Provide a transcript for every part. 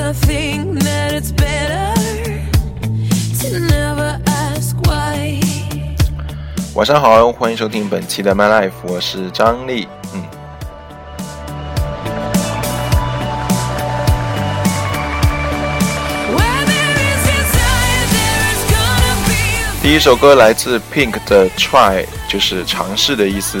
i think that is better。晚上好，欢迎收听本期的 my life。我是张丽。嗯。第一首歌来自 Pink 的 try，就是尝试的意思。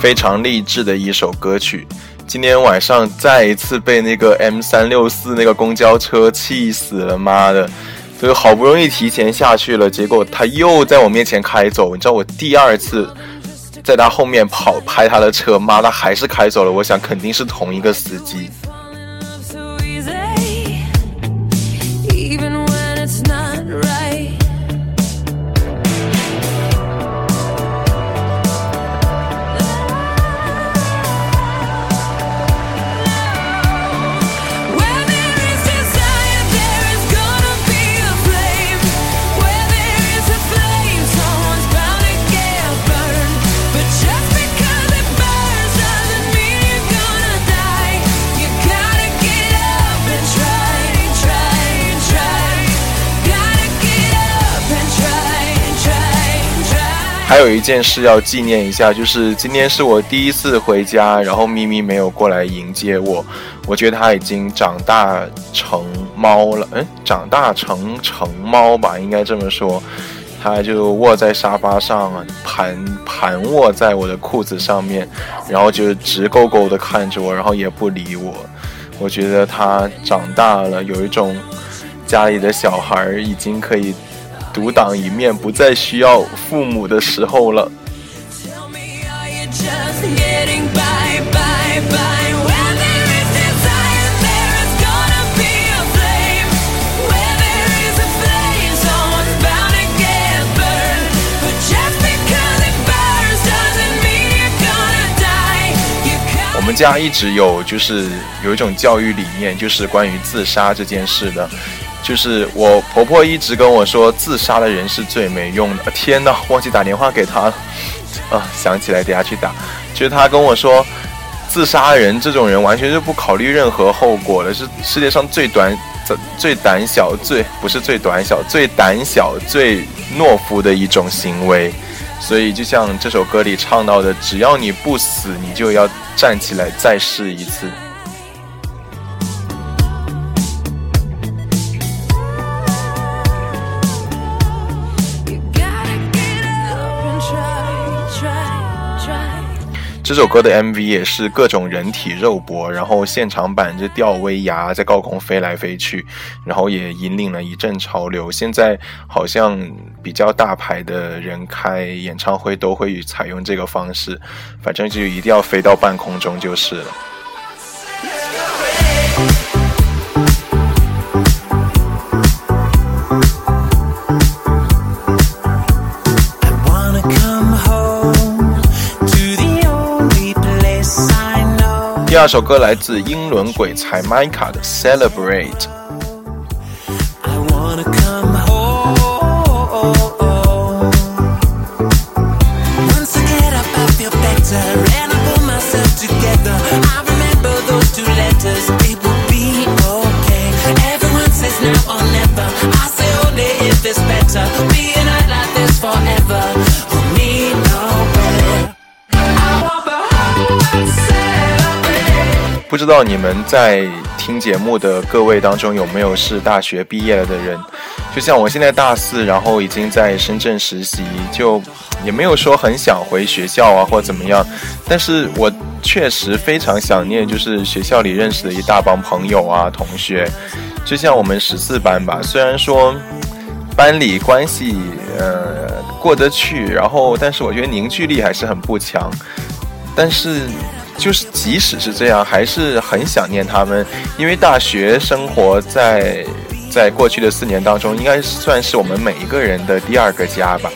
非常励志的一首歌曲。今天晚上再一次被那个 M 三六四那个公交车气死了，妈的！所以好不容易提前下去了，结果他又在我面前开走。你知道我第二次在他后面跑拍他的车，妈的还是开走了。我想肯定是同一个司机。还有一件事要纪念一下，就是今天是我第一次回家，然后咪咪没有过来迎接我。我觉得它已经长大成猫了，嗯，长大成成猫吧，应该这么说。它就卧在沙发上，盘盘卧在我的裤子上面，然后就直勾勾的看着我，然后也不理我。我觉得它长大了，有一种家里的小孩已经可以。独当一面，不再需要父母的时候了。我们家一直有，就是有一种教育理念，就是关于自杀这件事的。就是我婆婆一直跟我说，自杀的人是最没用的。天呐，忘记打电话给她了。啊，想起来，等下去打。就是她跟我说，自杀的人这种人完全就不考虑任何后果的，是世界上最短、最胆小、最不是最短小、最胆小、最懦夫的一种行为。所以，就像这首歌里唱到的，只要你不死，你就要站起来再试一次。这首歌的 MV 也是各种人体肉搏，然后现场版就吊威亚在高空飞来飞去，然后也引领了一阵潮流。现在好像比较大牌的人开演唱会都会采用这个方式，反正就一定要飞到半空中就是了。第二首歌来自英伦鬼才 Mika 的 Celebrate。不知道你们在听节目的各位当中有没有是大学毕业了的人？就像我现在大四，然后已经在深圳实习，就也没有说很想回学校啊或怎么样。但是我确实非常想念，就是学校里认识的一大帮朋友啊同学。就像我们十四班吧，虽然说班里关系呃过得去，然后但是我觉得凝聚力还是很不强。但是。就是即使是这样，还是很想念他们，因为大学生活在在过去的四年当中，应该算是我们每一个人的第二个家吧。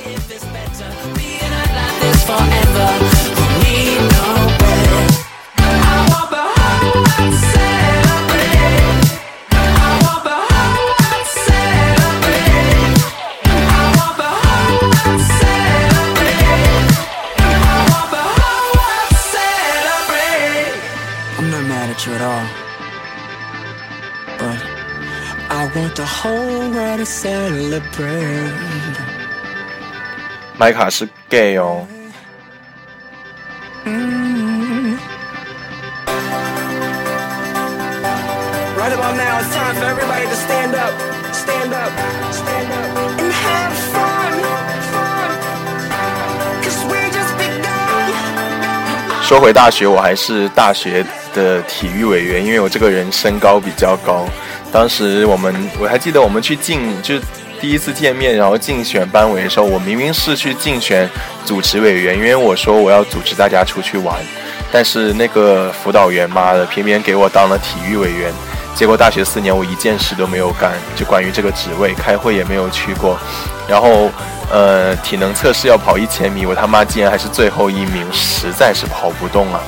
麦卡是 gay 哦。说回大学，我还是大学的体育委员，因为我这个人身高比较高。当时我们我还记得我们去竞，就第一次见面，然后竞选班委的时候，我明明是去竞选组织委员，因为我说我要组织大家出去玩，但是那个辅导员妈的偏偏给我当了体育委员，结果大学四年我一件事都没有干，就关于这个职位，开会也没有去过，然后。呃，体能测试要跑一千米，我他妈竟然还是最后一名，实在是跑不动啊！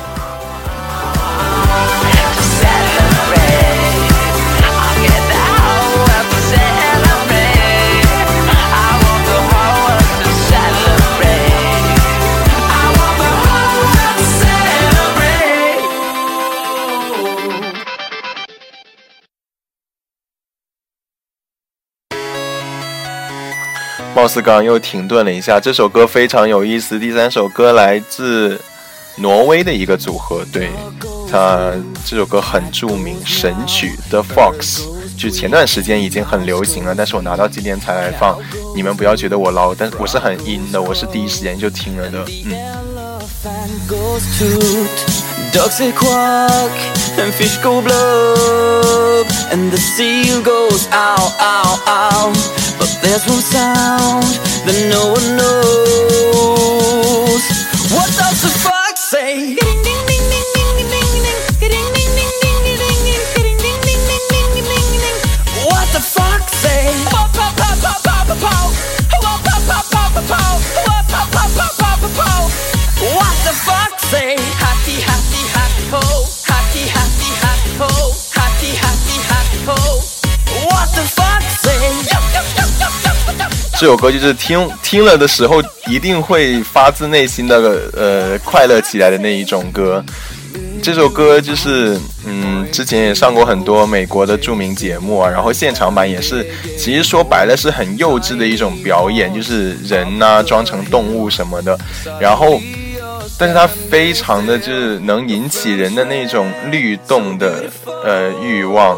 貌似刚刚又停顿了一下，这首歌非常有意思。第三首歌来自挪威的一个组合，对他这首歌很著名，神曲《The Fox》，就前段时间已经很流行了，但是我拿到今天才来放，你们不要觉得我捞，但我是很阴的，我是第一时间就听了的，嗯。There's one sound that no one knows. What does the fox say? 这首歌就是听听了的时候，一定会发自内心的呃快乐起来的那一种歌。这首歌就是嗯，之前也上过很多美国的著名节目啊，然后现场版也是，其实说白了是很幼稚的一种表演，就是人呐装成动物什么的，然后，但是它非常的就是能引起人的那种律动的呃欲望。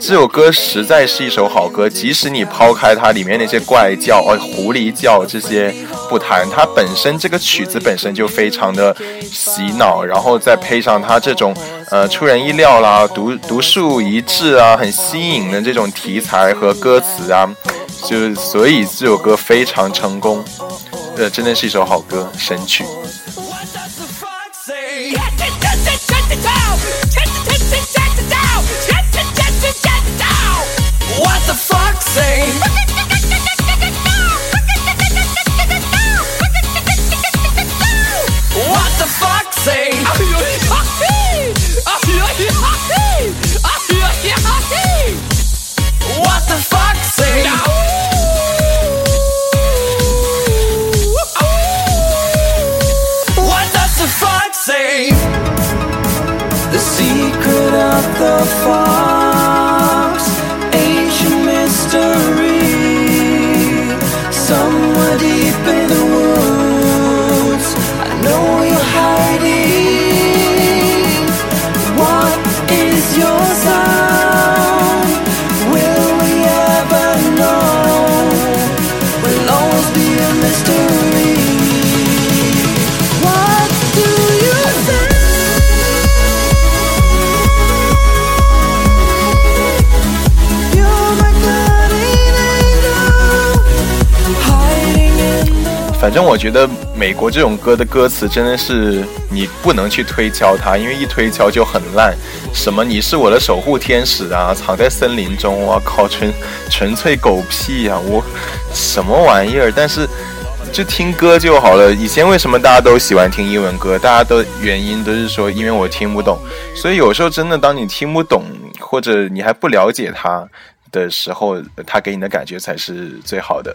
这首歌实在是一首好歌，即使你抛开它里面那些怪叫、哦狐狸叫这些不谈，它本身这个曲子本身就非常的洗脑，然后再配上它这种呃出人意料啦、独独树一帜啊、很新颖的这种题材和歌词啊，就所以这首歌非常成功，呃，真的是一首好歌，神曲。What the fuck say? What the fuck say? What the fuck say? The fuck say? The secret of the 反正我觉得美国这种歌的歌词真的是你不能去推敲它，因为一推敲就很烂。什么你是我的守护天使啊，藏在森林中，我靠，纯纯粹狗屁呀、我什么玩意儿？但是就听歌就好了。以前为什么大家都喜欢听英文歌？大家的原因都是说因为我听不懂。所以有时候真的，当你听不懂或者你还不了解它的时候，它给你的感觉才是最好的。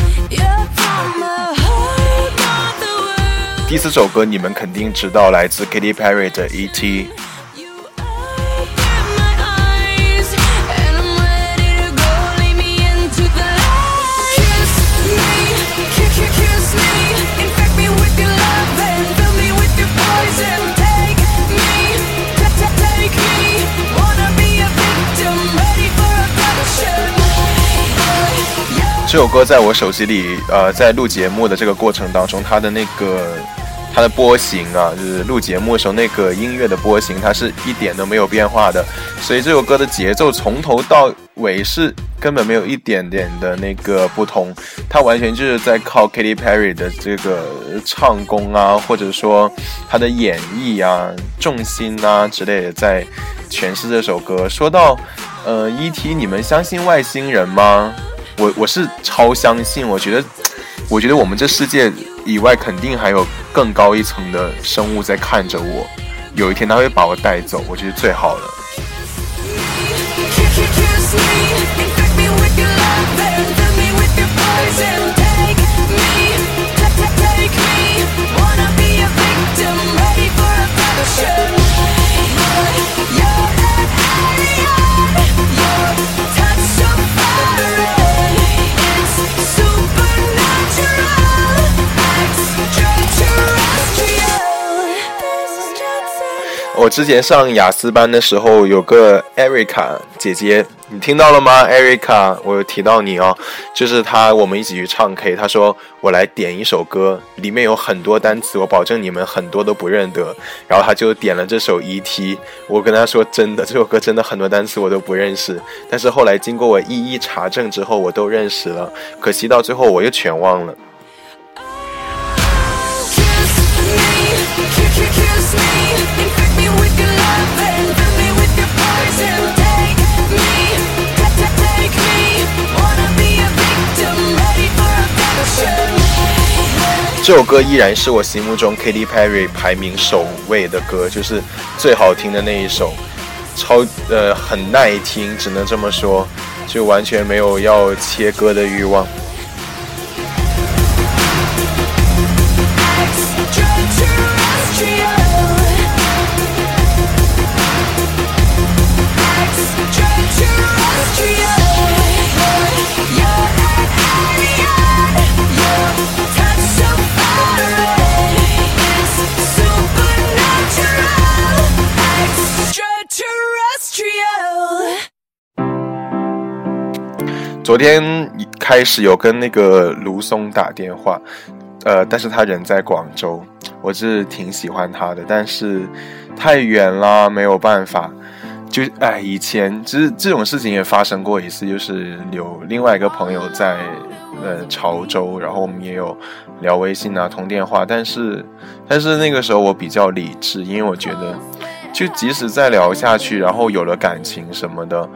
第四首歌你们肯定知道，来自 Katy Perry 的 E E.T。You open my eyes, and I'm ready to go. Lead me into the light. Kiss me, kiss, kiss, kiss me. Infect me with your love and fill me with your poison. Take me, ta- ta- take me. Wanna be a victim, ready for abduction. Yeah. 这首歌在我手机里，呃，在录节目的这个过程当中，它的那个的波形啊，就是录节目的时候那个音乐的波形，它是一点都没有变化的，所以这首歌的节奏从头到尾是根本没有一点点的那个不同，它完全就是在靠 Katy Perry 的这个唱功啊，或者说她的演绎啊、重心啊之类的，在诠释这首歌。说到呃，E.T，你们相信外星人吗？我我是超相信，我觉得，我觉得我们这世界以外肯定还有更高一层的生物在看着我，有一天他会把我带走，我觉得最好了。我之前上雅思班的时候，有个 Erica 姐姐，你听到了吗？Erica，我有提到你哦，就是她，我们一起去唱 K，她说我来点一首歌，里面有很多单词，我保证你们很多都不认得，然后她就点了这首 E.T，我跟她说真的，这首歌真的很多单词我都不认识，但是后来经过我一一查证之后，我都认识了，可惜到最后我又全忘了。这首歌依然是我心目中 Katy Perry 排名首位的歌，就是最好听的那一首，超呃很耐听，只能这么说，就完全没有要切歌的欲望。昨天开始有跟那个卢松打电话，呃，但是他人在广州，我是挺喜欢他的，但是太远了，没有办法。就哎，以前其实这种事情也发生过一次，就是有另外一个朋友在呃潮州，然后我们也有聊微信啊、通电话，但是但是那个时候我比较理智，因为我觉得，就即使再聊下去，然后有了感情什么的，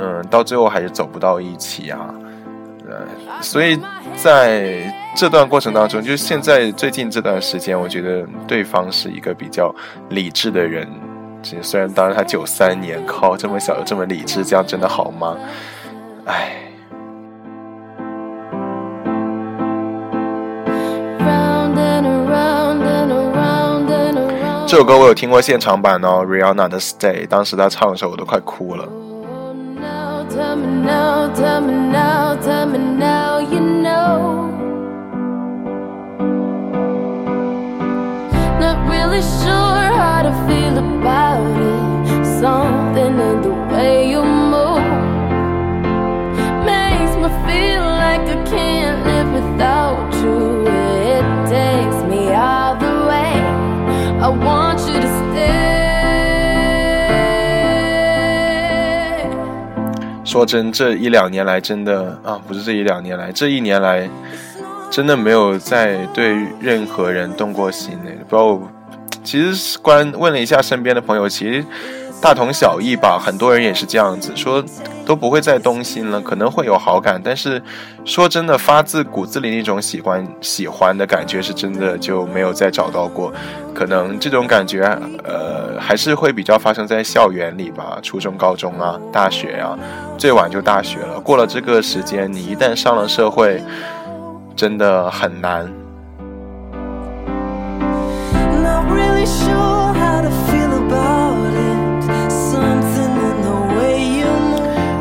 嗯，到最后还是走不到一起啊。呃，所以在这段过程当中，就是现在最近这段时间，我觉得对方是一个比较理智的人。其实虽然当然他九三年，靠这么小就这么理智，这样真的好吗？唉。Round and around and around and around. 这首歌我有听过现场版哦，Rihanna 的 Stay，当时她唱的时候我都快哭了。Tell me now, tell me now, tell me now, you know. Not really sure how 说真，这一两年来真的啊，不是这一两年来，这一年来真的没有再对任何人动过心呢。不知道，其实关问了一下身边的朋友，其实大同小异吧。很多人也是这样子说，都不会再动心了，可能会有好感，但是说真的，发自骨子里那种喜欢喜欢的感觉，是真的就没有再找到过。可能这种感觉，呃，还是会比较发生在校园里吧，初中、高中啊，大学啊，最晚就大学了。过了这个时间，你一旦上了社会，真的很难。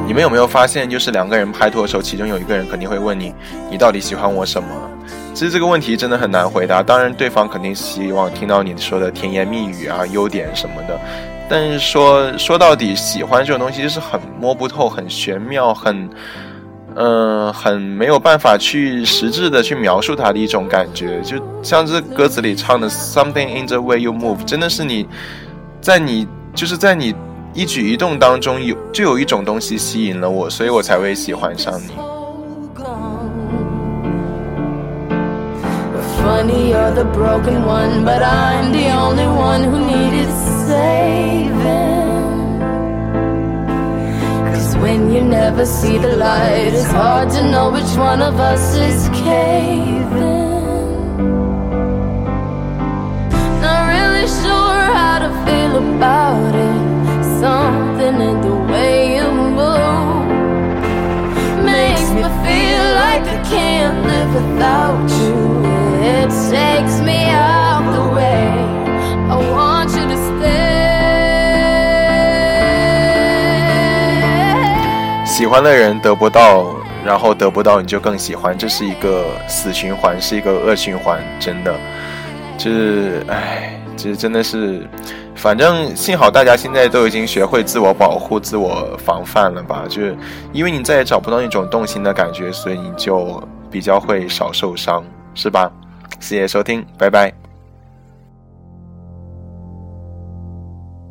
你们有没有发现，就是两个人拍拖的时候，其中有一个人肯定会问你，你到底喜欢我什么？其实这个问题真的很难回答。当然，对方肯定希望听到你说的甜言蜜语啊、优点什么的。但是说说到底，喜欢这种东西就是很摸不透、很玄妙、很，嗯、很没有办法去实质的去描述它的一种感觉。就像这歌词里唱的 “something in the way you move”，真的是你在你就是在你一举一动当中有就有一种东西吸引了我，所以我才会喜欢上你。Funny, you're the broken one, but I'm the only one who needed saving. Cause when you never see the light, it's hard to know which one of us is caving. Not really sure how to feel about it. Something in the way you move makes me feel like I can't live without you. It takes me out the way. I want you to stay. 喜欢的人得不到，然后得不到你就更喜欢，这是一个死循环，是一个恶循环，真的，就是，唉，这真的是，反正幸好大家现在都已经学会自我保护、自我防范了吧？就是因为你再也找不到那种动心的感觉，所以你就比较会少受伤，是吧？谢谢收听，拜拜。